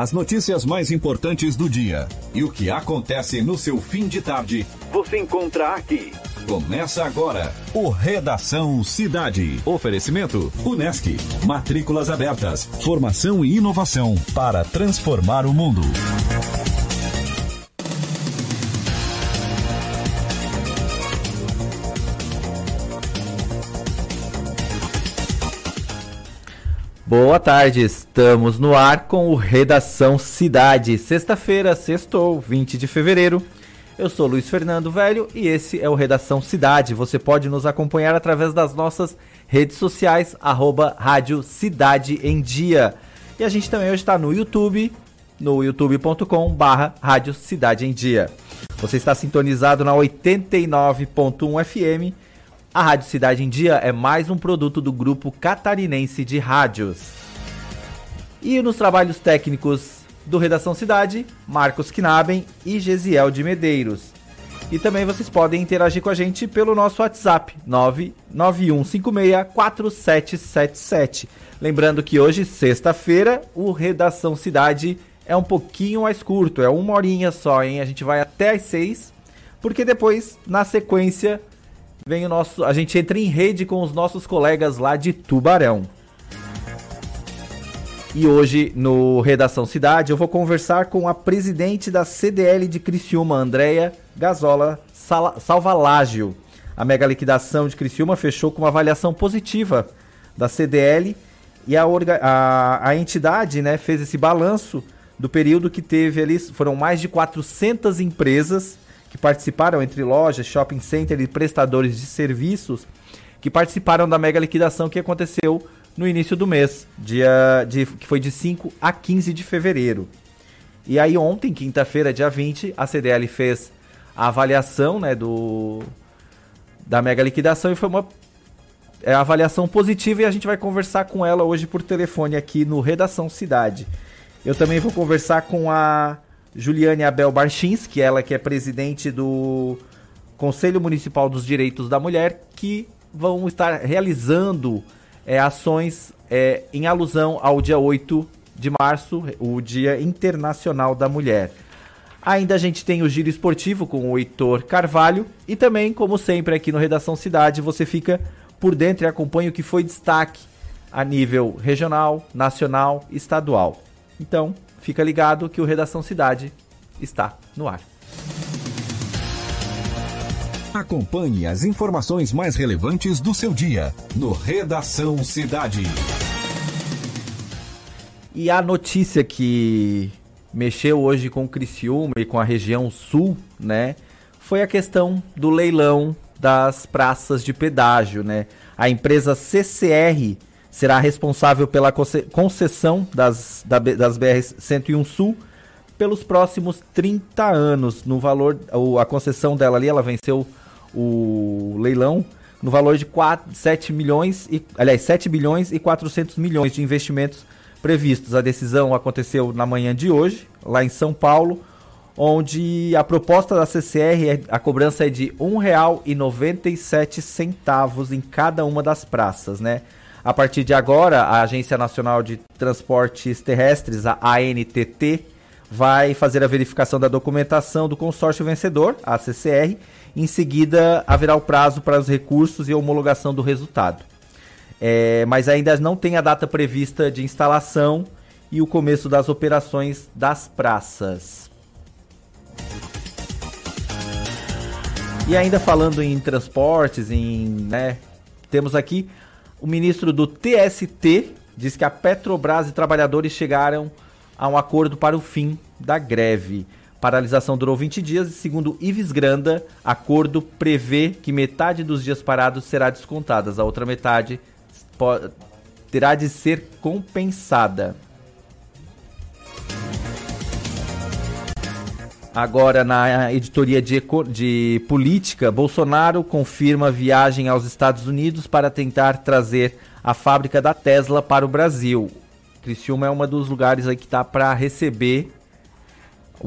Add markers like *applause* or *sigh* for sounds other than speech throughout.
As notícias mais importantes do dia e o que acontece no seu fim de tarde, você encontra aqui. Começa agora o Redação Cidade. Oferecimento Unesc. Matrículas abertas. Formação e inovação para transformar o mundo. Boa tarde, estamos no ar com o Redação Cidade. Sexta-feira, sextou, 20 de fevereiro. Eu sou Luiz Fernando Velho e esse é o Redação Cidade. Você pode nos acompanhar através das nossas redes sociais, arroba Rádio Cidade em Dia. E a gente também hoje está no YouTube, no youtube.com barra Rádio Cidade em Dia. Você está sintonizado na 89.1 FM a Rádio Cidade em Dia é mais um produto do grupo catarinense de rádios. E nos trabalhos técnicos do Redação Cidade, Marcos Knaben e Gesiel de Medeiros. E também vocês podem interagir com a gente pelo nosso WhatsApp 991564777. Lembrando que hoje, sexta-feira, o Redação Cidade é um pouquinho mais curto, é uma horinha só, hein? A gente vai até às seis, porque depois, na sequência, vem o nosso, a gente entra em rede com os nossos colegas lá de Tubarão. E hoje no Redação Cidade eu vou conversar com a presidente da CDL de Criciúma, Andréia Gazola Salvalágio. A mega liquidação de Criciúma fechou com uma avaliação positiva da CDL e a, a, a entidade né, fez esse balanço do período que teve ali, foram mais de 400 empresas que participaram entre lojas, shopping center e prestadores de serviços que participaram da mega liquidação que aconteceu no início do mês, dia de, que foi de 5 a 15 de fevereiro. E aí ontem, quinta-feira, dia 20, a CDL fez a avaliação né, do, da mega liquidação e foi uma é, avaliação positiva e a gente vai conversar com ela hoje por telefone aqui no Redação Cidade. Eu também vou conversar com a Juliane Abel Barchinski, ela que é presidente do Conselho Municipal dos Direitos da Mulher, que vão estar realizando é, ações é, em alusão ao dia 8 de março, o Dia Internacional da Mulher. Ainda a gente tem o giro esportivo com o Heitor Carvalho e também, como sempre, aqui no Redação Cidade, você fica por dentro e acompanha o que foi destaque a nível regional, nacional, estadual. Então, Fica ligado que o Redação Cidade está no ar. Acompanhe as informações mais relevantes do seu dia no Redação Cidade. E a notícia que mexeu hoje com o Criciúma e com a região sul, né, foi a questão do leilão das praças de pedágio, né? A empresa CCR será responsável pela concessão das, das BRs 101 Sul pelos próximos 30 anos. No valor, a concessão dela ali, ela venceu o leilão no valor de 4, 7 milhões e, aliás, 7 bilhões e 400 milhões de investimentos previstos. A decisão aconteceu na manhã de hoje, lá em São Paulo, onde a proposta da CCR, é, a cobrança é de R$ 1,97 em cada uma das praças, né? A partir de agora, a Agência Nacional de Transportes Terrestres, a ANTT, vai fazer a verificação da documentação do consórcio vencedor, a CCR. Em seguida, haverá o prazo para os recursos e homologação do resultado. É, mas ainda não tem a data prevista de instalação e o começo das operações das praças. E ainda falando em transportes, em, né, temos aqui o ministro do TST diz que a Petrobras e trabalhadores chegaram a um acordo para o fim da greve. Paralisação durou 20 dias e, segundo Ives Granda, acordo prevê que metade dos dias parados será descontada, a outra metade terá de ser compensada. Agora, na editoria de, de, política, Bolsonaro confirma viagem aos Estados Unidos para tentar trazer a fábrica da Tesla para o Brasil. Criciúma é um dos lugares aí que está para receber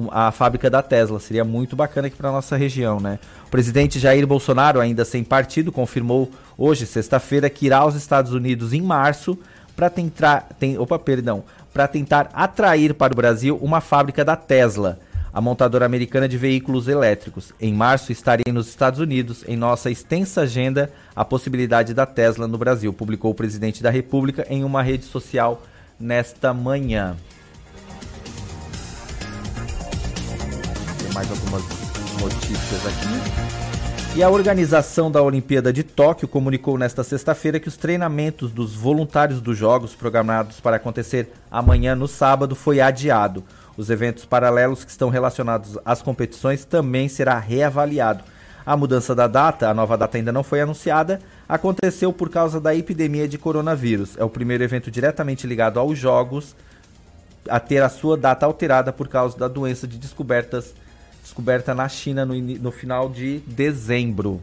a fábrica da Tesla. Seria muito bacana aqui para nossa região, né? O presidente Jair Bolsonaro, ainda sem partido, confirmou hoje, sexta-feira, que irá aos Estados Unidos em março para tentar, tem, opa, perdão, para tentar atrair para o Brasil uma fábrica da Tesla, a montadora americana de veículos elétricos. Em março estarei nos Estados Unidos em nossa extensa agenda a possibilidade da Tesla no Brasil, publicou o presidente da República em uma rede social nesta manhã. Tem mais algumas notícias aqui. E a organização da Olimpíada de Tóquio comunicou nesta sexta-feira que os treinamentos dos voluntários dos Jogos, programados para acontecer amanhã no sábado, foi adiado. Os eventos paralelos que estão relacionados às competições também será reavaliado. A mudança da data, a nova data ainda não foi anunciada, aconteceu por causa da epidemia de coronavírus. É o primeiro evento diretamente ligado aos Jogos a ter a sua data alterada por causa da doença de descobertas descoberta na China no, no final de dezembro.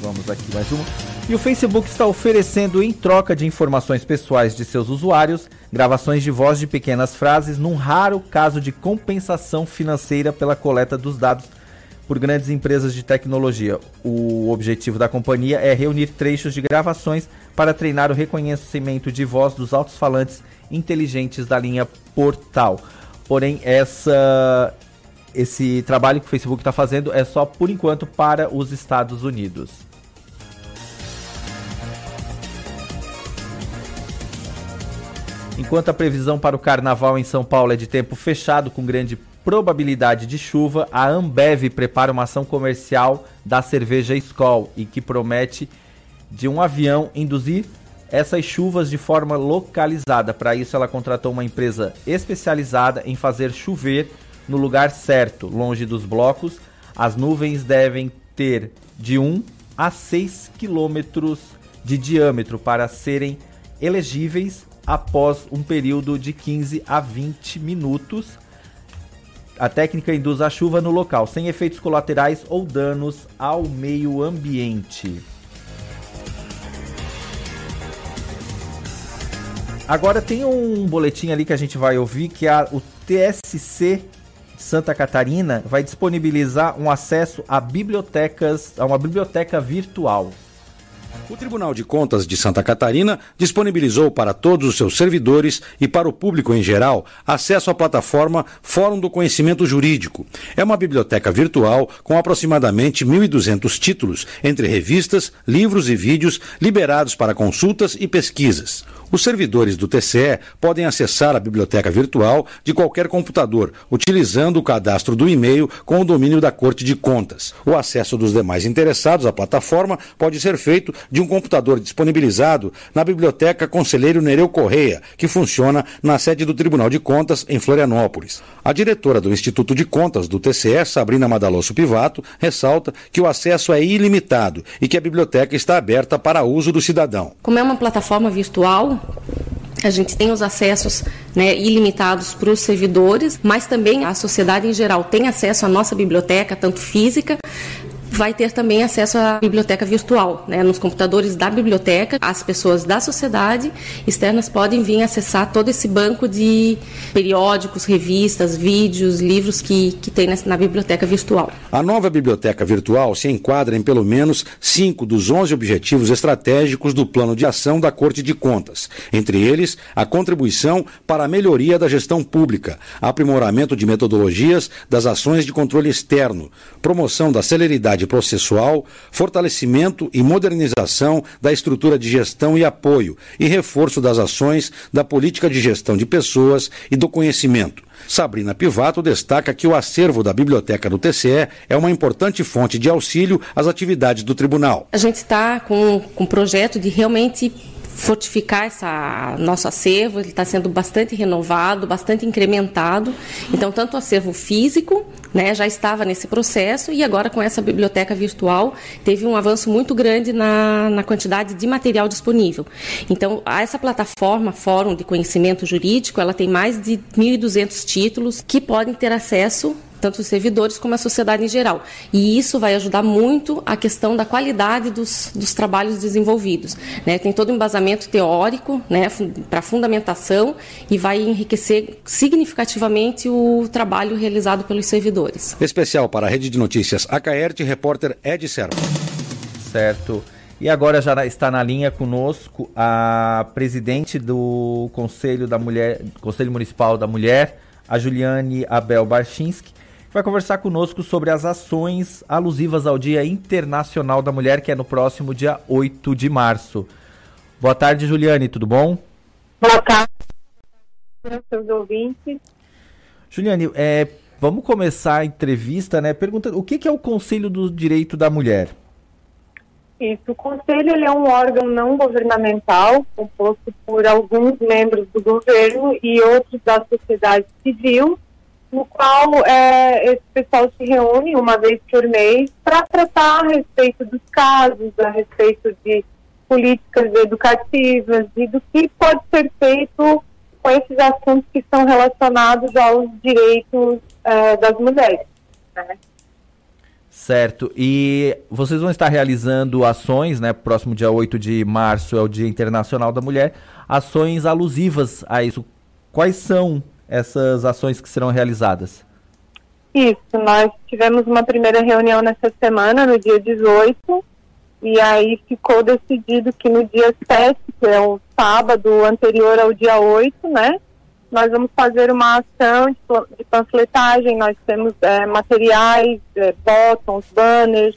Vamos aqui mais uma. E o Facebook está oferecendo, em troca de informações pessoais de seus usuários, gravações de voz de pequenas frases, num raro caso de compensação financeira pela coleta dos dados por grandes empresas de tecnologia. O objetivo da companhia é reunir trechos de gravações para treinar o reconhecimento de voz dos altos-falantes inteligentes da linha Portal. Porém, essa, esse trabalho que o Facebook está fazendo é só por enquanto para os Estados Unidos. Enquanto a previsão para o carnaval em São Paulo é de tempo fechado com grande probabilidade de chuva, a Ambev prepara uma ação comercial da cerveja Skol e que promete de um avião induzir essas chuvas de forma localizada. Para isso, ela contratou uma empresa especializada em fazer chover no lugar certo, longe dos blocos. As nuvens devem ter de 1 a 6 quilômetros de diâmetro para serem elegíveis após um período de 15 a 20 minutos. A técnica induz a chuva no local, sem efeitos colaterais ou danos ao meio ambiente. Agora tem um boletim ali que a gente vai ouvir que a, o TSC Santa Catarina vai disponibilizar um acesso a bibliotecas, a uma biblioteca virtual. O Tribunal de Contas de Santa Catarina disponibilizou para todos os seus servidores e para o público em geral acesso à plataforma Fórum do Conhecimento Jurídico. É uma biblioteca virtual com aproximadamente 1.200 títulos, entre revistas, livros e vídeos liberados para consultas e pesquisas. Os servidores do TCE podem acessar a biblioteca virtual de qualquer computador, utilizando o cadastro do e-mail com o domínio da Corte de Contas. O acesso dos demais interessados à plataforma pode ser feito de um computador disponibilizado na Biblioteca Conselheiro Nereu Correia, que funciona na sede do Tribunal de Contas, em Florianópolis. A diretora do Instituto de Contas do TCE, Sabrina Madalosso Pivato, ressalta que o acesso é ilimitado e que a biblioteca está aberta para uso do cidadão. Como é uma plataforma virtual, a gente tem os acessos né, ilimitados para os servidores, mas também a sociedade em geral tem acesso à nossa biblioteca, tanto física vai ter também acesso à biblioteca virtual, né? Nos computadores da biblioteca, as pessoas da sociedade externas podem vir acessar todo esse banco de periódicos, revistas, vídeos, livros que, que tem na, na biblioteca virtual. A nova biblioteca virtual se enquadra em pelo menos cinco dos 11 objetivos estratégicos do plano de ação da Corte de Contas, entre eles a contribuição para a melhoria da gestão pública, aprimoramento de metodologias das ações de controle externo, promoção da celeridade processual, fortalecimento e modernização da estrutura de gestão e apoio e reforço das ações da política de gestão de pessoas e do conhecimento. Sabrina Pivato destaca que o acervo da biblioteca do TCE é uma importante fonte de auxílio às atividades do tribunal. A gente está com, com um projeto de realmente fortificar essa nosso acervo, ele está sendo bastante renovado, bastante incrementado. Então, tanto o acervo físico, né, já estava nesse processo e agora com essa biblioteca virtual teve um avanço muito grande na, na quantidade de material disponível. Então, essa plataforma Fórum de Conhecimento Jurídico, ela tem mais de 1.200 títulos que podem ter acesso tanto os servidores como a sociedade em geral. E isso vai ajudar muito a questão da qualidade dos, dos trabalhos desenvolvidos. Né? Tem todo um embasamento teórico né, para fundamentação e vai enriquecer significativamente o trabalho realizado pelos servidores. Especial para a Rede de Notícias Acaerte, repórter Ed Serra. Certo. E agora já está na linha conosco a presidente do Conselho da Mulher, Conselho Municipal da Mulher, a Juliane Abel Barchinski, vai conversar conosco sobre as ações alusivas ao Dia Internacional da Mulher, que é no próximo dia 8 de março. Boa tarde, Juliane, tudo bom? Boa tarde, seus ouvintes. Juliane, é, vamos começar a entrevista, né? Perguntando o que, que é o Conselho do Direito da Mulher? Isso, o Conselho ele é um órgão não governamental, composto por alguns membros do governo e outros da sociedade civil, no qual é, esse pessoal se reúne uma vez por mês para tratar a respeito dos casos, a respeito de políticas educativas e do que pode ser feito com esses assuntos que são relacionados aos direitos é, das mulheres. Né? Certo. E vocês vão estar realizando ações, né? Próximo dia 8 de março é o Dia Internacional da Mulher, ações alusivas a isso. Quais são essas ações que serão realizadas? Isso, nós tivemos uma primeira reunião nessa semana, no dia 18, e aí ficou decidido que no dia 7, que é o sábado anterior ao dia 8, né? nós vamos fazer uma ação de, panfletagem, nós temos é, materiais, é, banners,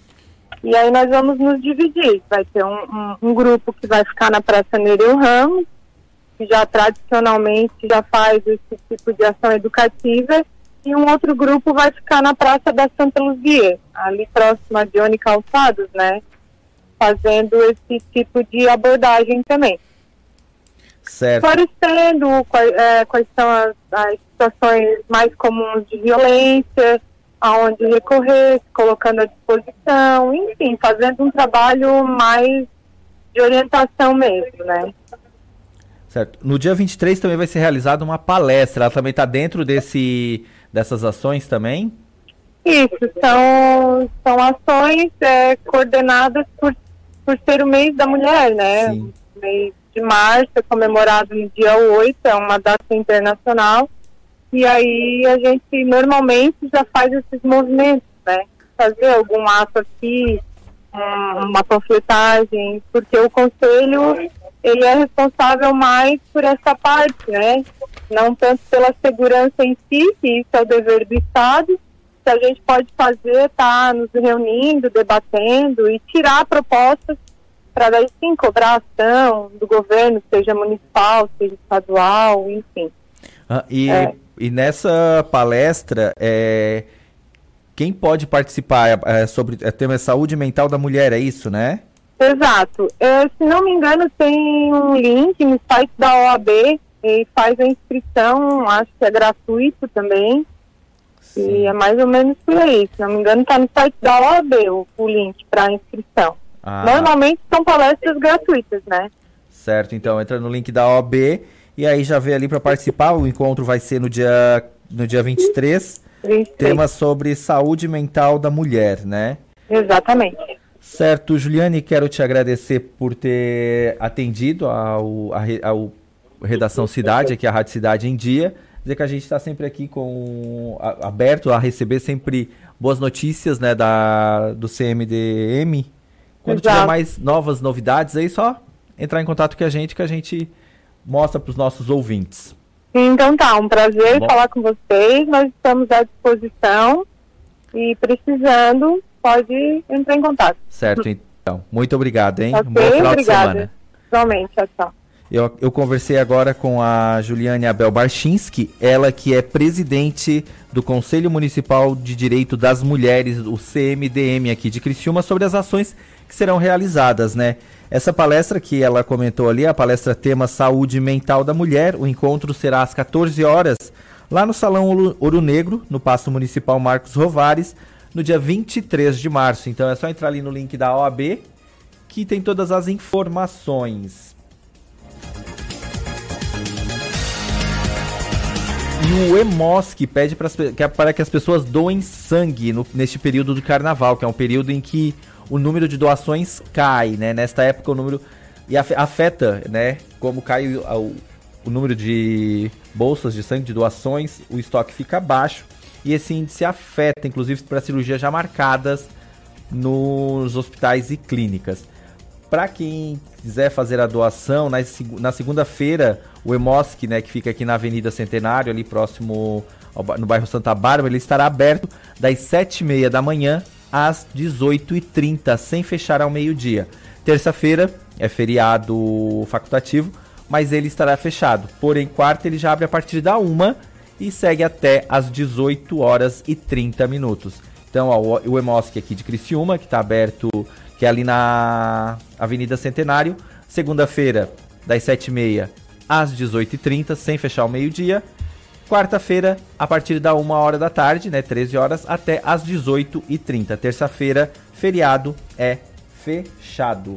e aí nós vamos nos dividir. Vai ter um, um, um grupo que vai ficar na Praça Nereu Ramos, que já tradicionalmente já faz esse tipo de ação educativa, e um outro grupo vai ficar na Praça da Santa Luzia, ali próxima de Oni Calçados, né? Fazendo esse tipo de abordagem também. Certo. esclarecendo quais, é, quais são as, as, situações mais comuns de violência, aonde recorrer, colocando à disposição, enfim, fazendo um trabalho mais de orientação mesmo, né? Certo. No dia 23 também vai ser realizada uma palestra, ela também está dentro desse, dessas ações também? Isso, são, são ações é, coordenadas por, por ser o mês da mulher, né? Sim. Mês de março, é comemorado no dia 8, é uma data internacional. E aí a gente normalmente já faz esses movimentos, né? Fazer algum ato aqui, uma panfletagem, porque o conselho ele é responsável mais por essa parte, né? Não tanto pela segurança em si, que isso é o dever do Estado, que a gente pode fazer, tá nos reunindo, debatendo e tirar propostas para daí sim cobrar ação do governo, seja municipal, seja estadual, enfim. Ah, e, é. e nessa palestra, é, quem pode participar é, é sobre é tema saúde mental da mulher, é isso, né? Exato. É, se não me engano, tem um link no site da OAB e faz a inscrição, acho que é gratuito também. Sim. E é mais ou menos por aí. Se não me engano, está no site da OAB o, o link para inscrição. Ah. Normalmente são palestras gratuitas, né? Certo, então entra no link da OB e aí já vê ali para participar. O encontro vai ser no dia, no dia 23. 23. Tema sobre saúde mental da mulher, né? Exatamente. Certo, Juliane, quero te agradecer por ter atendido ao, ao Redação Cidade, aqui a Rádio Cidade em Dia. Dizer que a gente está sempre aqui com a, aberto a receber sempre boas notícias né, da, do CMDM quando Exato. tiver mais novas novidades, aí só entrar em contato com a gente que a gente mostra para os nossos ouvintes. Então tá, um prazer tá falar com vocês. Nós estamos à disposição e precisando, pode entrar em contato. Certo, então. Muito obrigado, hein? Okay, bom final obrigada. de semana. Igualmente, tchau, tchau. Eu, eu conversei agora com a Juliane Abel Barchinski, ela que é presidente do Conselho Municipal de Direito das Mulheres, o CMDM aqui de Criciúma, sobre as ações que serão realizadas, né? Essa palestra que ela comentou ali, a palestra tema Saúde Mental da Mulher, o encontro será às 14 horas, lá no Salão Ouro Negro, no Paço Municipal Marcos Rovares, no dia 23 de março. Então é só entrar ali no link da OAB, que tem todas as informações. E o EMOSC pede para que as pessoas doem sangue no, neste período do carnaval, que é um período em que o número de doações cai, né? Nesta época o número e afeta, né? Como cai o, o número de bolsas de sangue, de doações, o estoque fica baixo e esse índice afeta, inclusive, para cirurgias já marcadas nos hospitais e clínicas. para quem quiser fazer a doação, na, segunda-feira, o Emosc, né, que fica aqui na Avenida Centenário, ali próximo ao, no bairro Santa Bárbara, ele estará aberto das 7h30 da manhã às 18h30, sem fechar ao meio-dia. Terça-feira é feriado facultativo, mas ele estará fechado. Porém, quarta ele já abre a partir da 1 e segue até às 18 horas e 30 minutos. Então, ó, o Emosc aqui de Criciúma, que está aberto que é ali na Avenida Centenário, segunda-feira, das 7h30 às 18h30, sem fechar o meio-dia. Quarta-feira, a partir da 1 hora da tarde, né, 13 horas, até às 18h30. Terça-feira, feriado é fechado.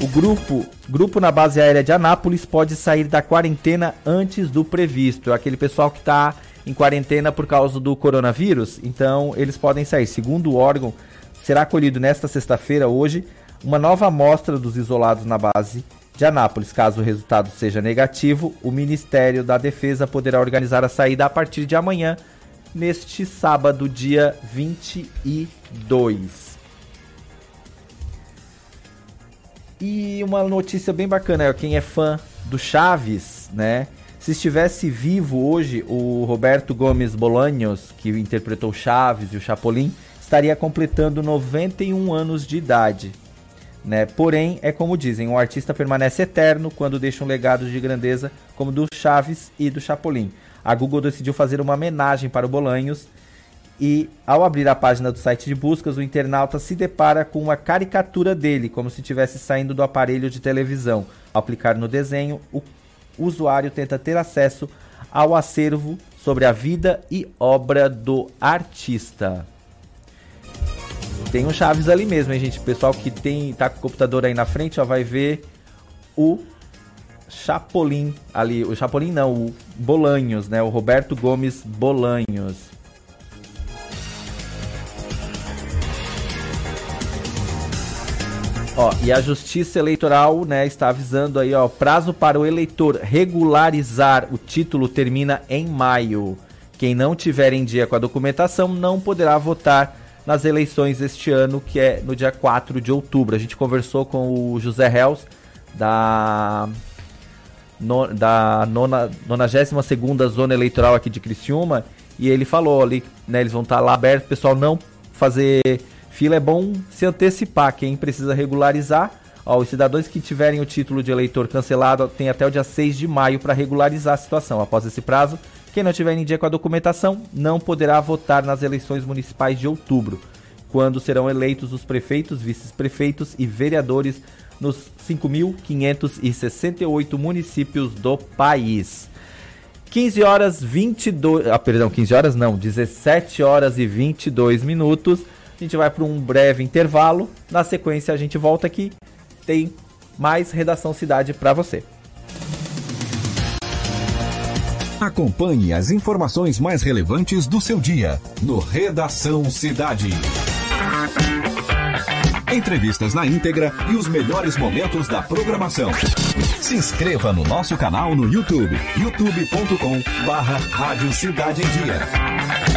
O grupo, grupo na base aérea de Anápolis pode sair da quarentena antes do previsto. É aquele pessoal que está em quarentena por causa do coronavírus, então eles podem sair. Segundo o órgão, será acolhido nesta sexta-feira, hoje, uma nova amostra dos isolados na base de Anápolis. Caso o resultado seja negativo, o Ministério da Defesa poderá organizar a saída a partir de amanhã, neste sábado, dia 22. E uma notícia bem bacana, quem é fã do Chaves, né? Se estivesse vivo hoje o Roberto Gomes Bolanhos, que interpretou Chaves e o Chapolin, estaria completando 91 anos de idade. Né? Porém, é como dizem, o artista permanece eterno quando deixa um legado de grandeza como do Chaves e do Chapolin. A Google decidiu fazer uma homenagem para o Bolanhos e, ao abrir a página do site de buscas, o internauta se depara com uma caricatura dele, como se estivesse saindo do aparelho de televisão. Ao clicar no desenho, o usuário tenta ter acesso ao acervo sobre a vida e obra do artista. Tem um Chaves ali mesmo, hein, gente? O pessoal que tem tá com o computador aí na frente, ó, vai ver o Chapolin ali. O Chapolin não, o Bolanhos, né? O Roberto Gomes Bolanhos. Ó, e a Justiça Eleitoral, né, está avisando aí, ó, prazo para o eleitor regularizar o título termina em maio. Quem não tiver em dia com a documentação não poderá votar nas eleições este ano, que é no dia 4 de outubro. A gente conversou com o José Reus, da, no, da nona, 92 Zona Eleitoral aqui de Criciúma, e ele falou ali, né, eles vão estar lá abertos, pessoal não fazer fila, é bom se antecipar, quem precisa regularizar, ó, os cidadãos que tiverem o título de eleitor cancelado tem até o dia 6 de maio para regularizar a situação. Após esse prazo, quem não tiver em dia com a documentação não poderá votar nas eleições municipais de outubro, quando serão eleitos os prefeitos, vice-prefeitos e vereadores nos 5.568 municípios do país. 15 horas 22, ah, perdão, 15 horas não, 17 horas e 22 minutos. A gente vai para um breve intervalo. Na sequência a gente volta aqui. Tem mais redação cidade para você. Acompanhe as informações mais relevantes do seu dia no Redação Cidade. Entrevistas na íntegra e os melhores momentos da programação. Se inscreva no nosso canal no YouTube, youtube.com barra Rádio Cidade Dia.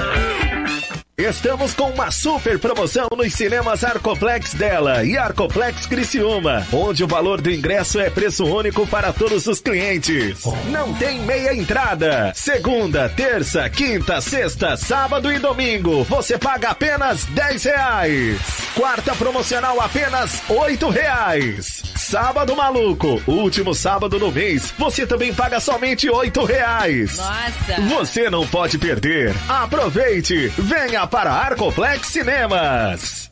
Estamos com uma super promoção nos cinemas Arcoplex dela e Arcoplex Criciúma, onde o valor do ingresso é preço único para todos os clientes. Não tem meia entrada. Segunda, terça, quinta, sexta, sábado e domingo, você paga apenas 10 reais. Quarta promocional apenas 8 reais. Sábado maluco, último sábado do mês, você também paga somente 8 reais. Nossa! Você não pode perder. Aproveite, venha para Arcoplex Cinemas.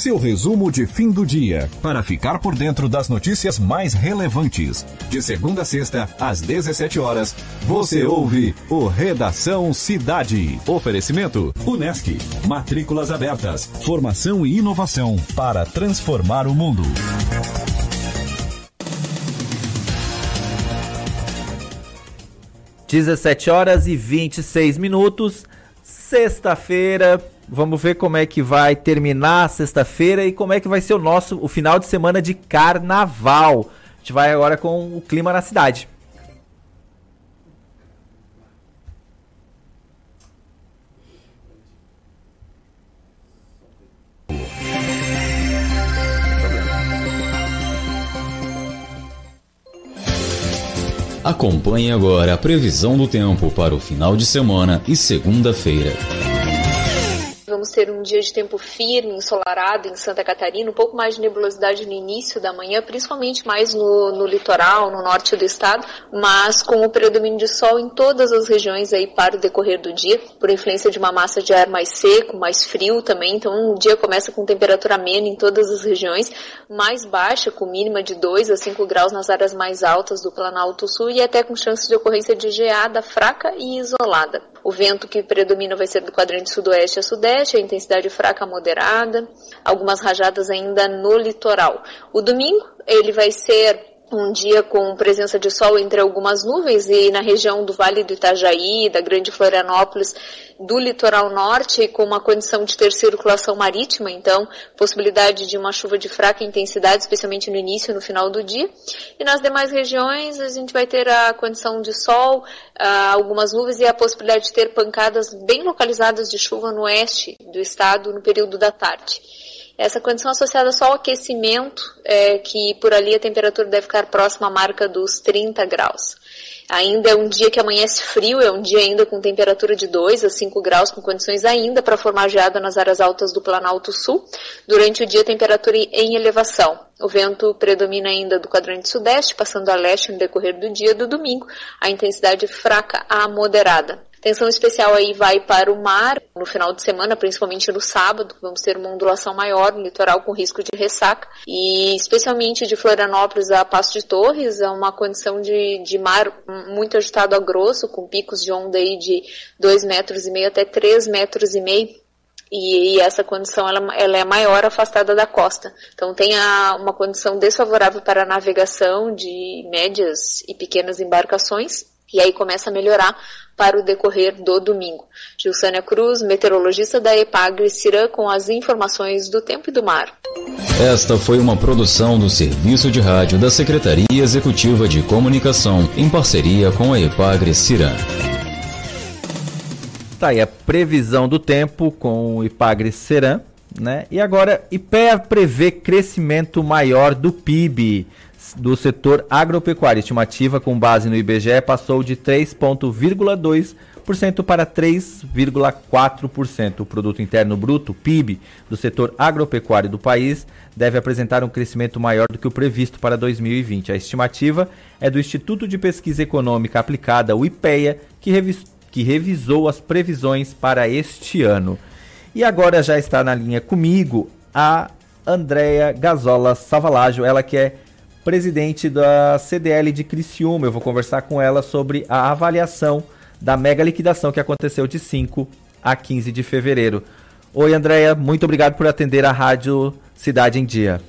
Seu resumo de fim do dia, para ficar por dentro das notícias mais relevantes. De segunda a sexta, às 17 horas, você ouve o Redação Cidade. Oferecimento: Unesc. Matrículas abertas. Formação e inovação para transformar o mundo. Dezessete horas e 26 minutos, sexta-feira, Vamos ver como é que vai terminar sexta-feira e como é que vai ser o nosso o final de semana de carnaval. A gente vai agora com o clima na cidade. Acompanhe agora a previsão do tempo para o final de semana e segunda-feira. Vamos ter um dia de tempo firme, ensolarado em Santa Catarina, um pouco mais de nebulosidade no início da manhã, principalmente mais no, no litoral, no norte do estado, mas com o predomínio de sol em todas as regiões aí para o decorrer do dia, por influência de uma massa de ar mais seco, mais frio também, então o dia começa com temperatura amena em todas as regiões, mais baixa, com mínima de 2 a 5 graus nas áreas mais altas do Planalto Sul e até com chance de ocorrência de geada fraca e isolada. O vento que predomina vai ser do quadrante sudoeste a sudeste, a intensidade fraca a moderada, algumas rajadas ainda no litoral. O domingo, ele vai ser um dia com presença de sol entre algumas nuvens e na região do Vale do Itajaí, da Grande Florianópolis, do litoral norte, com uma condição de ter circulação marítima, então possibilidade de uma chuva de fraca intensidade, especialmente no início e no final do dia. E nas demais regiões a gente vai ter a condição de sol, algumas nuvens e a possibilidade de ter pancadas bem localizadas de chuva no oeste do estado no período da tarde. Essa condição associada só ao aquecimento, é, que por ali a temperatura deve ficar próxima à marca dos 30 graus. Ainda é um dia que amanhece frio, é um dia ainda com temperatura de 2 a 5 graus, com condições ainda para formar geada nas áreas altas do Planalto Sul. Durante o dia, temperatura em elevação. O vento predomina ainda do quadrante sudeste, passando a leste no decorrer do dia do domingo. A intensidade fraca a moderada. Atenção especial aí vai para o mar no final de semana, principalmente no sábado, vamos ter uma ondulação maior no litoral com risco de ressaca e especialmente de Florianópolis a Passo de Torres, é uma condição de, de mar muito agitado a grosso, com picos de onda aí de 2 metros e meio até 3 metros e meio. E, e, essa condição ela, ela, é maior afastada da costa. Então tem a, uma condição desfavorável para a navegação de médias e pequenas embarcações e aí começa a melhorar para o decorrer do domingo. Gilsânia Cruz, meteorologista da EPAGRE Cirã, com as informações do tempo e do mar. Esta foi uma produção do Serviço de Rádio da Secretaria Executiva de Comunicação, em parceria com a EPAGRE Cirã. Tá aí a previsão do tempo com o Ipagre Seran, né? E agora, IPEA prevê crescimento maior do PIB do setor agropecuário. Estimativa com base no IBGE passou de 3,2% para 3,4%. O produto interno bruto, PIB, do setor agropecuário do país deve apresentar um crescimento maior do que o previsto para 2020. A estimativa é do Instituto de Pesquisa Econômica Aplicada, o IPEA, que revistou que revisou as previsões para este ano. E agora já está na linha comigo a Andrea Gazola Savalaggio, ela que é presidente da CDL de Criciúma. Eu vou conversar com ela sobre a avaliação da mega liquidação que aconteceu de 5 a 15 de fevereiro. Oi, Andréia, muito obrigado por atender a Rádio Cidade em Dia.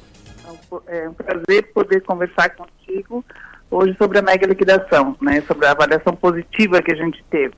É um prazer poder conversar contigo hoje sobre a mega liquidação, né, sobre a avaliação positiva que a gente teve.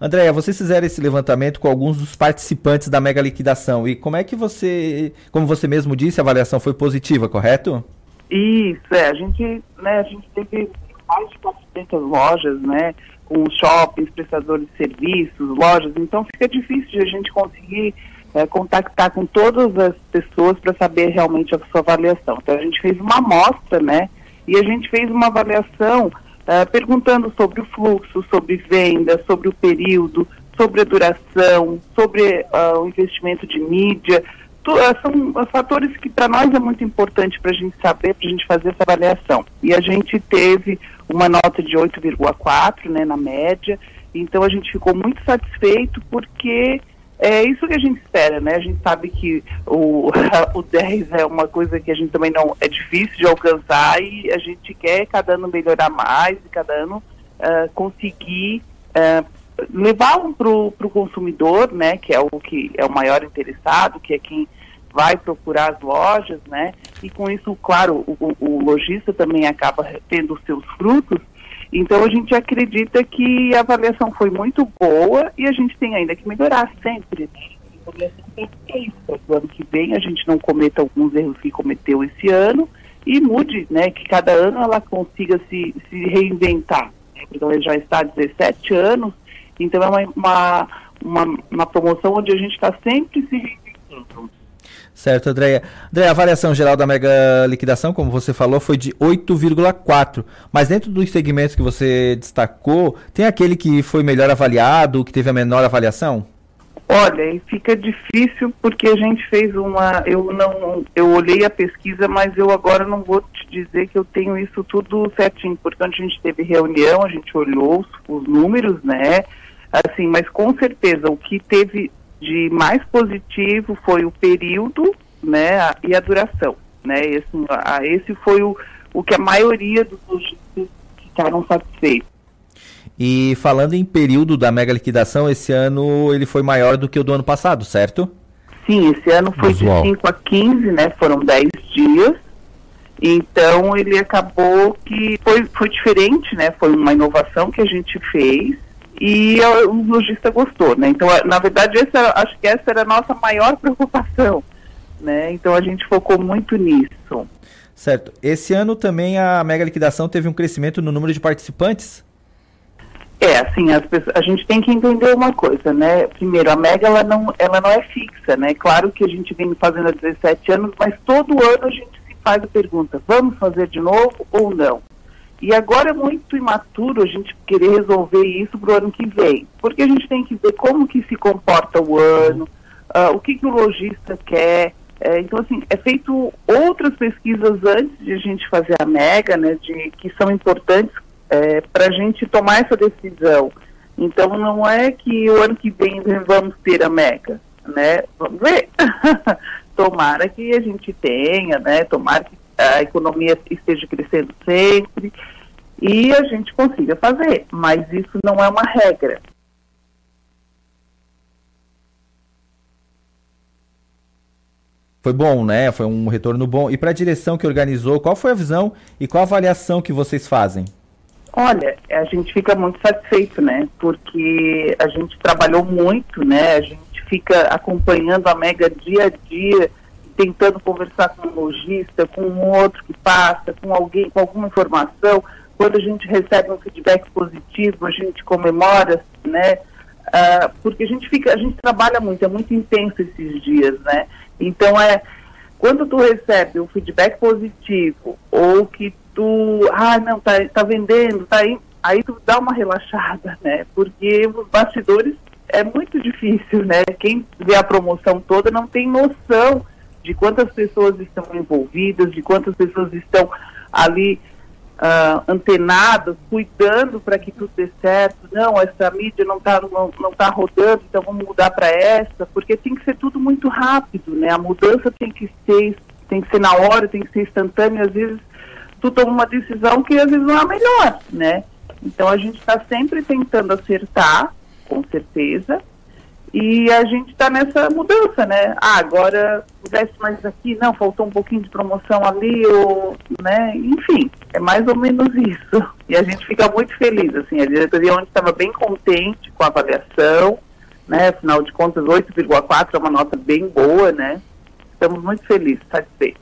Andréia, vocês fizeram esse levantamento com alguns dos participantes da mega liquidação. E como é que você, como você mesmo disse, a avaliação foi positiva, correto? Isso, é. A gente, né, a gente teve mais de 400 lojas, né? Com shoppings, prestadores de serviços, lojas. Então fica difícil de a gente conseguir é, contactar com todas as pessoas para saber realmente a sua avaliação. Então a gente fez uma amostra, né? E a gente fez uma avaliação uh, perguntando sobre o fluxo, sobre venda, sobre o período, sobre a duração, sobre uh, o investimento de mídia. Uh, são fatores que para nós é muito importante para a gente saber, para a gente fazer essa avaliação. E a gente teve uma nota de 8,4 né, na média, então a gente ficou muito satisfeito porque é isso que a gente espera, né? A gente sabe que o, *laughs* o 10 é uma coisa que a gente também não é difícil de alcançar e a gente quer cada ano melhorar mais e cada ano uh, conseguir uh, levar um para o consumidor, né? Que é o que é o maior interessado, que é quem vai procurar as lojas, né? E com isso, claro, o, o lojista também acaba tendo seus frutos então a gente acredita que a avaliação foi muito boa e a gente tem ainda que melhorar sempre. Isso, para o ano que vem a gente não cometa alguns erros que cometeu esse ano e mude, né, que cada ano ela consiga se, se reinventar. Então ele já está há 17 anos, então é uma, uma, uma, uma promoção onde a gente está sempre se reinventando. Certo, Andréia. Andréia, a avaliação geral da mega liquidação, como você falou, foi de 8,4. Mas dentro dos segmentos que você destacou, tem aquele que foi melhor avaliado, que teve a menor avaliação? Olha, fica difícil porque a gente fez uma. Eu não. Eu olhei a pesquisa, mas eu agora não vou te dizer que eu tenho isso tudo certinho. Portanto, a gente teve reunião, a gente olhou os, os números, né? Assim, mas com certeza o que teve de mais positivo foi o período né, a, e a duração. Né? Esse, a, esse foi o, o que a maioria dos lojistas ficaram satisfeitos. E falando em período da mega liquidação, esse ano ele foi maior do que o do ano passado, certo? Sim, esse ano foi Usual. de 5 a 15, né? Foram 10 dias. Então ele acabou que foi, foi diferente, né? Foi uma inovação que a gente fez e o lojista gostou, né? Então, na verdade, essa, acho que essa era a nossa maior *laughs* preocupação, né? Então a gente focou muito nisso. Certo. Esse ano também a mega liquidação teve um crescimento no número de participantes? É, assim, pessoas, a gente tem que entender uma coisa, né? Primeiro, a Mega ela não, ela não é fixa, né? Claro que a gente vem fazendo há 17 anos, mas todo ano a gente se faz a pergunta, vamos fazer de novo ou não? E agora é muito imaturo a gente querer resolver isso para o ano que vem, porque a gente tem que ver como que se comporta o ano, uh, o que, que o lojista quer. É, então, assim, é feito outras pesquisas antes de a gente fazer a mega, né, de, que são importantes é, para a gente tomar essa decisão. Então, não é que o ano que vem vamos ter a mega, né? Vamos ver. *laughs* tomara que a gente tenha, né? Tomara que a economia esteja crescendo sempre e a gente consiga fazer, mas isso não é uma regra. Foi bom, né? Foi um retorno bom. E para a direção que organizou, qual foi a visão e qual a avaliação que vocês fazem? Olha, a gente fica muito satisfeito, né? Porque a gente trabalhou muito, né? A gente fica acompanhando a Mega dia a dia, tentando conversar com um lojista, com um outro que passa, com alguém, com alguma informação. Quando a gente recebe um feedback positivo, a gente comemora, né? Uh, porque a gente fica, a gente trabalha muito, é muito intenso esses dias, né? Então é quando tu recebe um feedback positivo ou que tu, ah, não, tá, tá vendendo, tá aí, aí tu dá uma relaxada, *laughs* né? Porque os bastidores é muito difícil, né? Quem vê a promoção toda não tem noção de quantas pessoas estão envolvidas, de quantas pessoas estão ali uh, antenadas, cuidando para que tudo dê certo. Não, essa mídia não está não, não tá rodando, então vamos mudar para essa, porque tem que ser tudo muito rápido, né? A mudança tem que ser tem que ser na hora, tem que ser instantânea, às vezes tu toma uma decisão que às vezes não é a melhor, né? Então a gente está sempre tentando acertar, com certeza, e a gente está nessa mudança, né? Ah, agora pudesse mais aqui, não, faltou um pouquinho de promoção ali, ou, né? Enfim, é mais ou menos *laughs* isso. E a gente fica muito feliz, assim, a diretoria onde estava bem contente com a avaliação, né? Afinal de contas, 8,4 é uma nota bem boa, né? Estamos muito felizes, satisfeitos.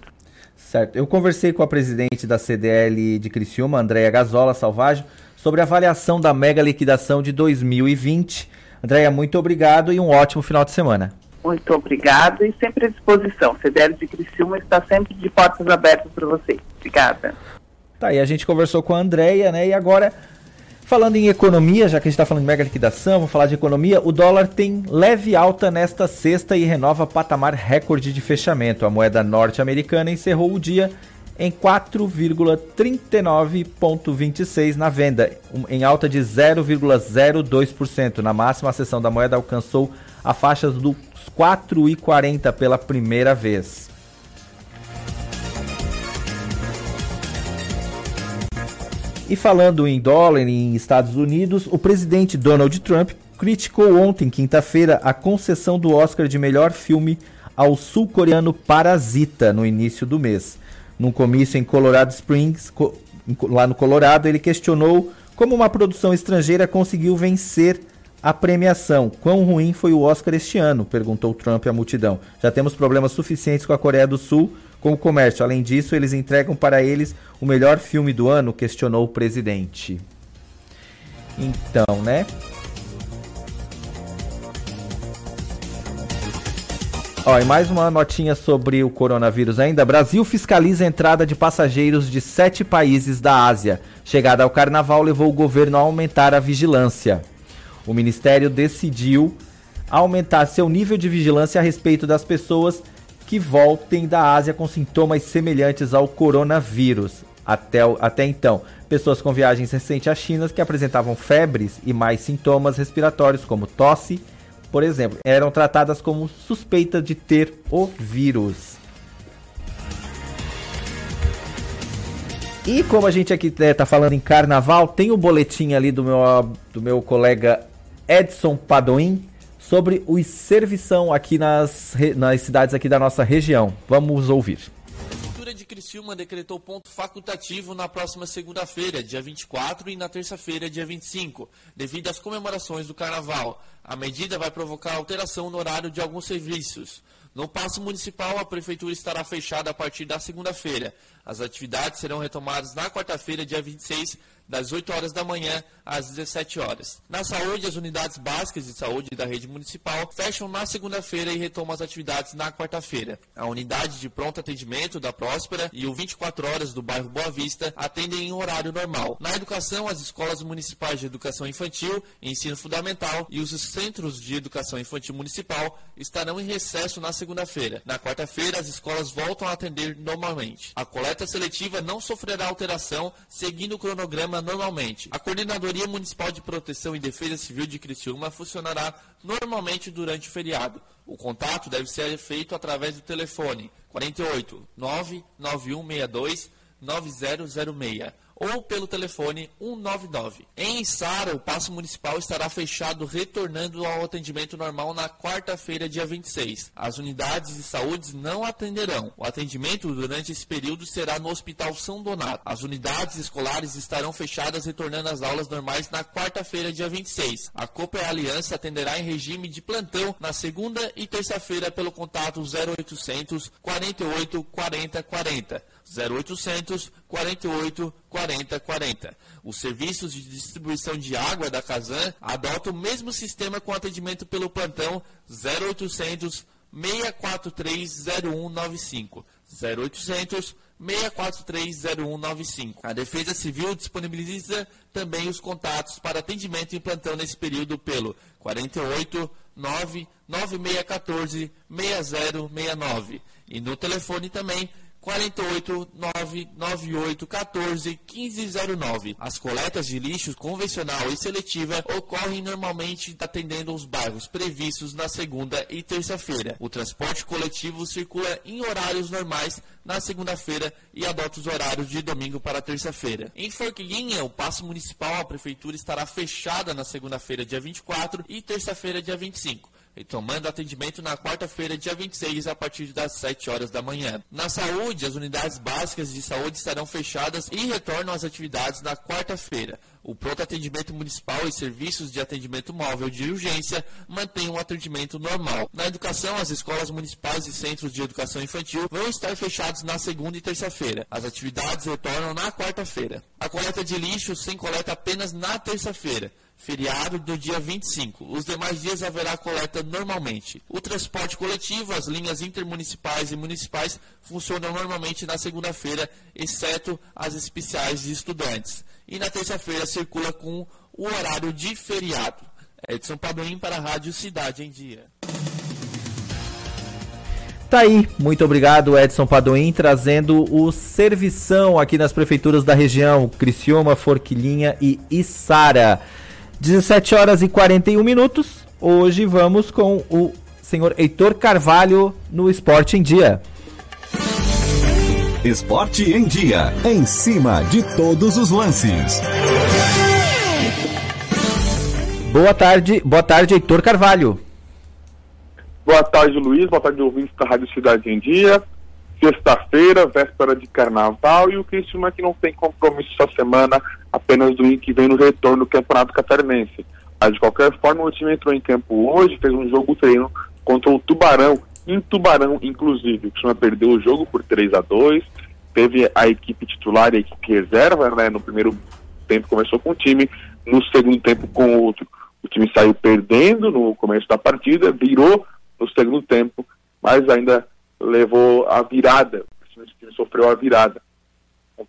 Certo. Eu conversei com a presidente da CDL de Criciúma, Andréia Gazola Salvagem, sobre a avaliação da mega liquidação de 2020. Andréia, muito obrigado e um ótimo final de semana. Muito obrigado e sempre à disposição. CDL de Criciúma está sempre de portas abertas para vocês. Obrigada. Tá, e a gente conversou com a Andréia, né? E agora Falando em economia, já que a gente está falando de mega liquidação, vamos falar de economia. O dólar tem leve alta nesta sexta e renova patamar recorde de fechamento. A moeda norte-americana encerrou o dia em 4,39,26 na venda, em alta de 0,02%. Na máxima, a sessão da moeda alcançou a faixa dos 4,40 pela primeira vez. E falando em dólar em Estados Unidos, o presidente Donald Trump criticou ontem, quinta-feira, a concessão do Oscar de melhor filme ao sul-coreano Parasita no início do mês. Num comício em Colorado Springs, lá no Colorado, ele questionou como uma produção estrangeira conseguiu vencer a premiação. Quão ruim foi o Oscar este ano? perguntou Trump à multidão. Já temos problemas suficientes com a Coreia do Sul com o comércio. Além disso, eles entregam para eles o melhor filme do ano? questionou o presidente. Então, né? Ó, e mais uma notinha sobre o coronavírus ainda. Brasil fiscaliza a entrada de passageiros de sete países da Ásia. Chegada ao carnaval levou o governo a aumentar a vigilância. O ministério decidiu aumentar seu nível de vigilância a respeito das pessoas que voltem da Ásia com sintomas semelhantes ao coronavírus. Até, até então, pessoas com viagens recentes à China que apresentavam febres e mais sintomas respiratórios, como tosse, por exemplo, eram tratadas como suspeitas de ter o vírus. E como a gente aqui está né, falando em carnaval, tem o um boletim ali do meu, do meu colega Edson Padoim, sobre os servição aqui nas, nas cidades aqui da nossa região. Vamos ouvir. Prefeitura de Criciúma decretou ponto facultativo na próxima segunda-feira, dia 24, e na terça-feira, dia 25, devido às comemorações do Carnaval. A medida vai provocar alteração no horário de alguns serviços. No Paço Municipal, a Prefeitura estará fechada a partir da segunda-feira. As atividades serão retomadas na quarta-feira, dia 26, das 8 horas da manhã às 17 horas. Na saúde, as unidades básicas de saúde da rede municipal fecham na segunda-feira e retomam as atividades na quarta-feira. A unidade de pronto atendimento da Próspera e o 24 horas do bairro Boa Vista atendem em horário normal. Na educação, as escolas municipais de educação infantil ensino fundamental e os centros de educação infantil municipal estarão em recesso na segunda-feira. Na quarta-feira, as escolas voltam a atender normalmente. A coleta seletiva não sofrerá alteração, seguindo o cronograma normalmente. A Coordenadoria Municipal de Proteção e Defesa Civil de Criciúma funcionará normalmente durante o feriado. O contato deve ser feito através do telefone 48 99162 9006 ou pelo telefone 199. Em Sara, o Paço Municipal estará fechado, retornando ao atendimento normal na quarta-feira, dia 26. As unidades de saúde não atenderão. O atendimento durante esse período será no Hospital São Donato. As unidades escolares estarão fechadas, retornando às aulas normais na quarta-feira, dia 26. A Copa Aliança atenderá em regime de plantão na segunda e terça-feira pelo contato 0800 48 40 40. 0800 48 40 40. Os serviços de distribuição de água da Casan adotam o mesmo sistema com atendimento pelo plantão 0800 643 0195. 0800 6430195. A Defesa Civil disponibiliza também os contatos para atendimento em plantão nesse período pelo 48 99614 6069 e no telefone também 48 998 14 1509. As coletas de lixo convencional e seletiva ocorrem normalmente atendendo os bairros previstos na segunda e terça-feira. O transporte coletivo circula em horários normais na segunda-feira e adota os horários de domingo para terça-feira. Em Forquilhinha, o passo municipal, a prefeitura estará fechada na segunda-feira, dia 24 e terça-feira, dia 25 e tomando atendimento na quarta-feira, dia 26, a partir das 7 horas da manhã. Na saúde, as unidades básicas de saúde estarão fechadas e retornam às atividades na quarta-feira. O pronto atendimento municipal e serviços de atendimento móvel de urgência mantêm um atendimento normal. Na educação, as escolas municipais e centros de educação infantil vão estar fechados na segunda e terça-feira. As atividades retornam na quarta-feira. A coleta de lixo sem coleta apenas na terça-feira feriado do dia 25. Os demais dias haverá coleta normalmente. O transporte coletivo, as linhas intermunicipais e municipais funcionam normalmente na segunda-feira, exceto as especiais de estudantes. E na terça-feira circula com o horário de feriado. Edson Padoim para a Rádio Cidade em Dia. Tá aí, muito obrigado Edson Padoim trazendo o servição aqui nas prefeituras da região Criciúma, Forquilinha e Içara. 17 horas e 41 minutos. Hoje vamos com o senhor Heitor Carvalho no Esporte em Dia. Esporte em Dia, em cima de todos os lances. Boa tarde, boa tarde, Heitor Carvalho. Boa tarde, Luiz. Boa tarde, ouvintes da Rádio Cidade em Dia. Sexta-feira, véspera de carnaval, e o Cristiano que não tem compromisso essa semana, apenas do que vem no retorno do Campeonato Catarinense. Mas de qualquer forma, o time entrou em campo hoje, fez um jogo treino contra o Tubarão, em Tubarão, inclusive. O Cristiano perdeu o jogo por 3 a 2 teve a equipe titular e a equipe reserva, né? No primeiro tempo começou com o time, no segundo tempo com outro. O time saiu perdendo no começo da partida, virou no segundo tempo, mas ainda levou a virada, o time sofreu a virada,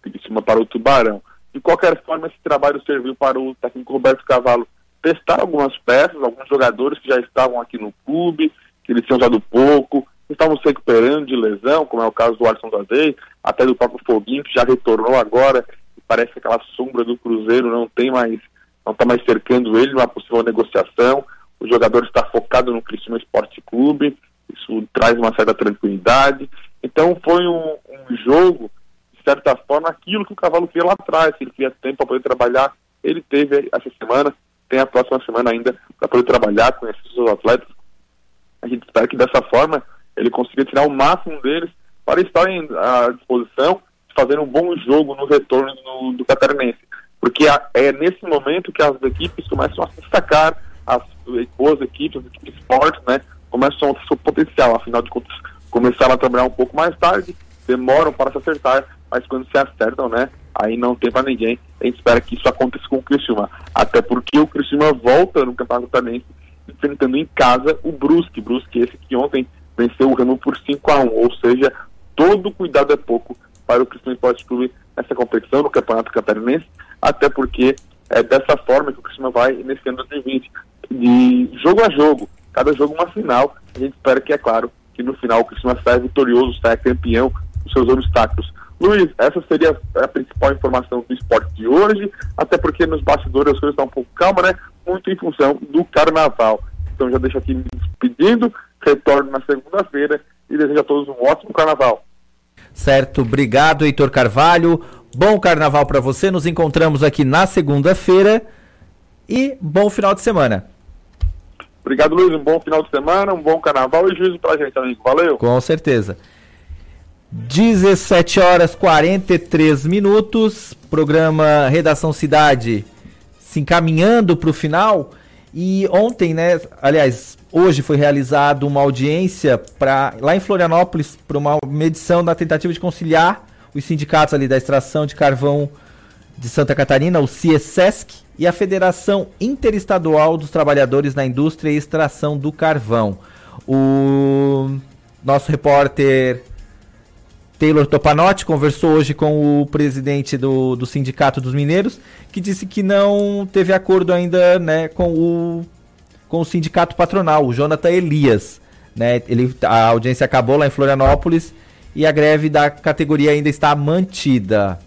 de cima para o Tubarão. De qualquer forma, esse trabalho serviu para o técnico Roberto Cavalo testar algumas peças, alguns jogadores que já estavam aqui no clube, que eles tinham usado pouco, estavam se recuperando de lesão, como é o caso do Arson Dadei, até do próprio Foguinho, que já retornou agora, e parece que aquela sombra do Cruzeiro não tem mais, não está mais cercando ele numa possível negociação. O jogador está focado no Cristina Esporte Clube, isso traz uma certa tranquilidade. Então foi um, um, jogo, de certa forma, aquilo que o Cavalo queria lá atrás, ele queria tempo para poder trabalhar, ele teve essa semana, tem a próxima semana ainda para poder trabalhar, conhecer seus atletas. A gente espera que dessa forma ele consiga tirar o máximo deles para estar à disposição de fazer um bom jogo no retorno do, do Catarinense. Porque é nesse momento que as equipes começam a se destacar, as boas equipes, as equipes fortes, né, começam a seu potencial, afinal de contas, começaram a trabalhar um pouco mais tarde, demoram para se acertar, mas quando se acertam, né, aí não tem para ninguém. A gente espera que isso aconteça com o Criciúma, até porque o Criciúma volta no Campeonato Catarinense enfrentando em casa o Brusque, Brusque esse que ontem venceu o Remo por 5 a 1 ou seja, todo cuidado é pouco para o Criciúma Esporte Clube nessa competição no Campeonato Catarinense, até porque é dessa forma que o Criciúma vai nesse ano de 2020, de jogo a jogo, cada jogo uma final. A gente espera que, é claro, que no final o Cristiano saia vitorioso, saia campeão dos seus obstáculos. Luiz, essa seria a principal informação do esporte de hoje, até porque nos bastidores as coisas estão um pouco calmas, né? Muito em função do carnaval. Então já deixo aqui me despedindo, retorno na segunda-feira e desejo a todos um ótimo carnaval. Certo, obrigado, Heitor Carvalho. Bom carnaval para você. Nos encontramos aqui na segunda-feira e bom final de semana. Obrigado, Luiz. Um bom final de semana, um bom carnaval e juízo pra gente, amigo. Valeu. Com certeza. 17 horas 43 minutos. Programa Redação Cidade se encaminhando para o final. E ontem, né? Aliás, hoje foi realizada uma audiência para lá em Florianópolis para uma medição da tentativa de conciliar os sindicatos ali da extração de carvão de Santa Catarina, o CIESESC, e a Federação Interestadual dos Trabalhadores na Indústria e Extração do Carvão. O nosso repórter Taylor Topanotti conversou hoje com o presidente do, do Sindicato dos Mineiros, que disse que não teve acordo ainda né, com, o, com o sindicato patronal, o Jonathan Elias. Né, ele, a audiência acabou lá em Florianópolis e a greve da categoria ainda está mantida.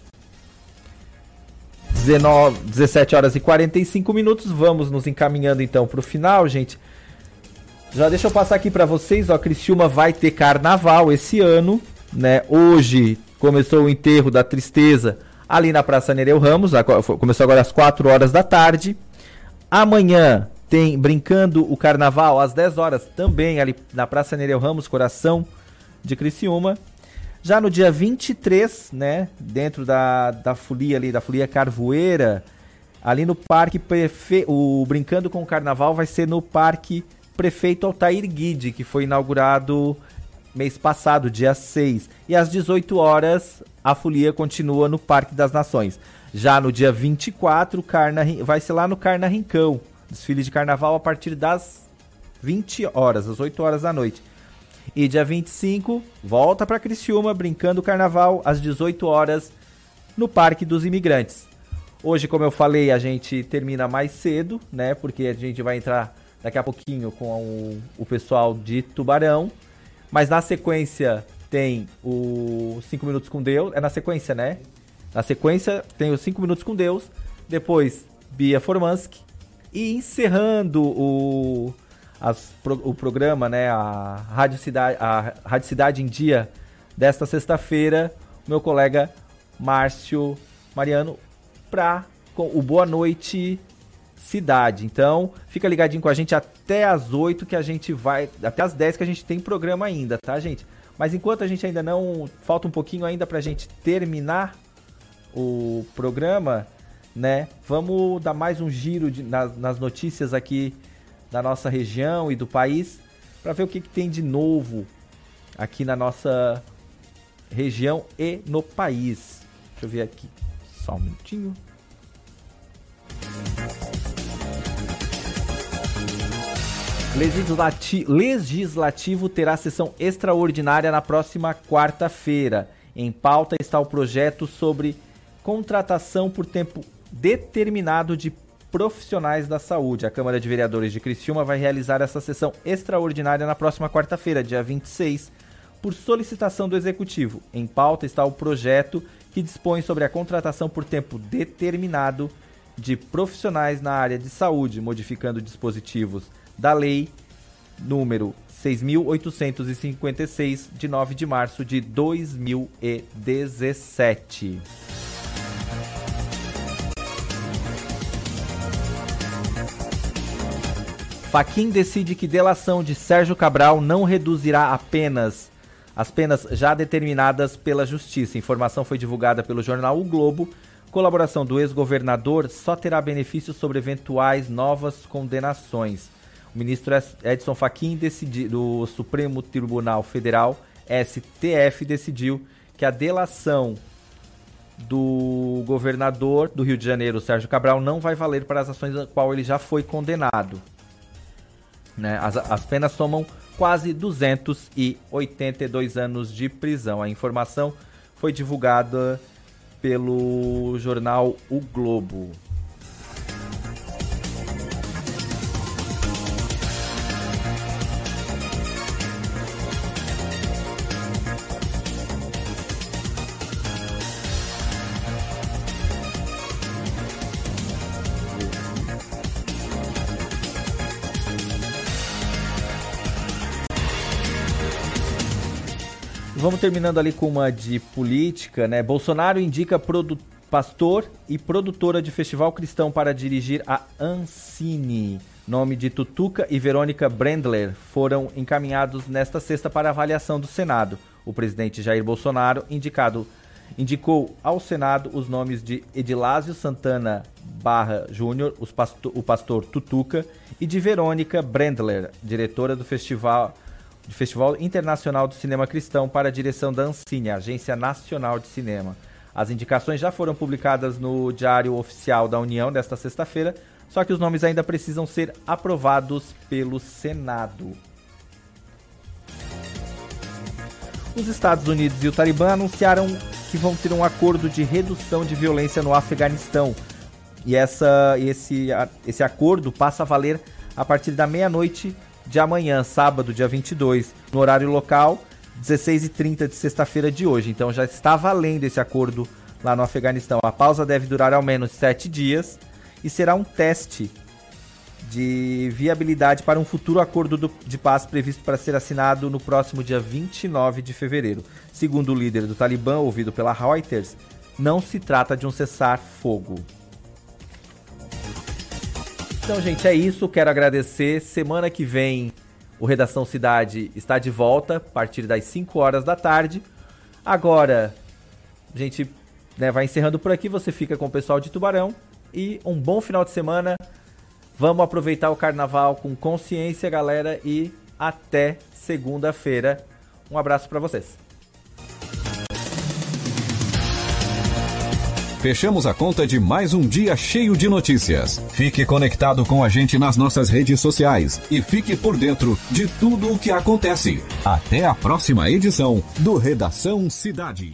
19, 17 horas e 45 minutos. Vamos nos encaminhando então para o final, gente. Já deixa eu passar aqui para vocês, ó, Criciúma vai ter carnaval esse ano, né? Hoje começou o enterro da tristeza ali na Praça Nereu Ramos, começou agora às 4 horas da tarde. Amanhã tem brincando o carnaval às 10 horas também ali na Praça Nereu Ramos, coração de Criciúma. Já no dia 23, né, dentro da, da folia ali, da folia Carvoeira, ali no Parque Prefe... o Brincando com o Carnaval vai ser no Parque Prefeito Altair Guide, que foi inaugurado mês passado, dia 6. E às 18 horas, a folia continua no Parque das Nações. Já no dia 24, Carna... vai ser lá no Carna Rincão, desfile de carnaval a partir das 20 horas, às 8 horas da noite. E dia 25, volta para Criciúma, brincando carnaval às 18 horas no Parque dos Imigrantes. Hoje, como eu falei, a gente termina mais cedo, né? Porque a gente vai entrar daqui a pouquinho com o, o pessoal de Tubarão. Mas na sequência tem o 5 Minutos com Deus. É na sequência, né? Na sequência tem os 5 Minutos com Deus. Depois, Bia Formansky. E encerrando o as, o programa, né, a Rádio Cidade, a Rádio Cidade em Dia desta sexta-feira, meu colega Márcio Mariano para o Boa Noite Cidade. Então, fica ligadinho com a gente até as 8 que a gente vai, até as 10 que a gente tem programa ainda, tá, gente? Mas enquanto a gente ainda não, falta um pouquinho ainda pra gente terminar o programa, né? Vamos dar mais um giro de, nas notícias aqui da nossa região e do país para ver o que, que tem de novo aqui na nossa região e no país. Deixa eu ver aqui. Só um minutinho. Legislati Legislativo terá sessão extraordinária na próxima quarta-feira. Em pauta está o projeto sobre contratação por tempo determinado de profissionais da saúde. A Câmara de Vereadores de Criciúma vai realizar essa sessão extraordinária na próxima quarta-feira, dia 26, por solicitação do Executivo. Em pauta está o projeto que dispõe sobre a contratação por tempo determinado de profissionais na área de saúde, modificando dispositivos da Lei número 6.856, de 9 de março de 2017. Faquin decide que delação de Sérgio Cabral não reduzirá apenas as penas já determinadas pela Justiça. Informação foi divulgada pelo jornal O Globo. Colaboração do ex-governador só terá benefícios sobre eventuais novas condenações. O ministro Edson Fachin do Supremo Tribunal Federal, STF, decidiu que a delação do governador do Rio de Janeiro, Sérgio Cabral, não vai valer para as ações a qual ele já foi condenado. Né? As, as penas somam quase 282 anos de prisão. A informação foi divulgada pelo jornal O Globo. Terminando ali com uma de política, né? Bolsonaro indica pastor e produtora de festival cristão para dirigir a Ancine. Nome de Tutuca e Verônica Brendler foram encaminhados nesta sexta para avaliação do Senado. O presidente Jair Bolsonaro indicado, indicou ao Senado os nomes de Edilásio Santana Barra Júnior, o pastor Tutuca, e de Verônica Brendler, diretora do Festival do Festival Internacional do Cinema Cristão para a direção da Ancine, Agência Nacional de Cinema. As indicações já foram publicadas no Diário Oficial da União desta sexta-feira, só que os nomes ainda precisam ser aprovados pelo Senado. Os Estados Unidos e o Talibã anunciaram que vão ter um acordo de redução de violência no Afeganistão. E essa, esse, esse acordo passa a valer a partir da meia-noite de amanhã, sábado, dia 22, no horário local, 16h30 de sexta-feira de hoje. Então já está valendo esse acordo lá no Afeganistão. A pausa deve durar ao menos sete dias e será um teste de viabilidade para um futuro acordo do, de paz previsto para ser assinado no próximo dia 29 de fevereiro. Segundo o líder do Talibã, ouvido pela Reuters, não se trata de um cessar-fogo. Então, gente, é isso. Quero agradecer. Semana que vem o Redação Cidade está de volta a partir das 5 horas da tarde. Agora, a gente né, vai encerrando por aqui. Você fica com o pessoal de Tubarão. E um bom final de semana. Vamos aproveitar o carnaval com consciência, galera. E até segunda-feira. Um abraço para vocês. Fechamos a conta de mais um dia cheio de notícias. Fique conectado com a gente nas nossas redes sociais e fique por dentro de tudo o que acontece. Até a próxima edição do Redação Cidade.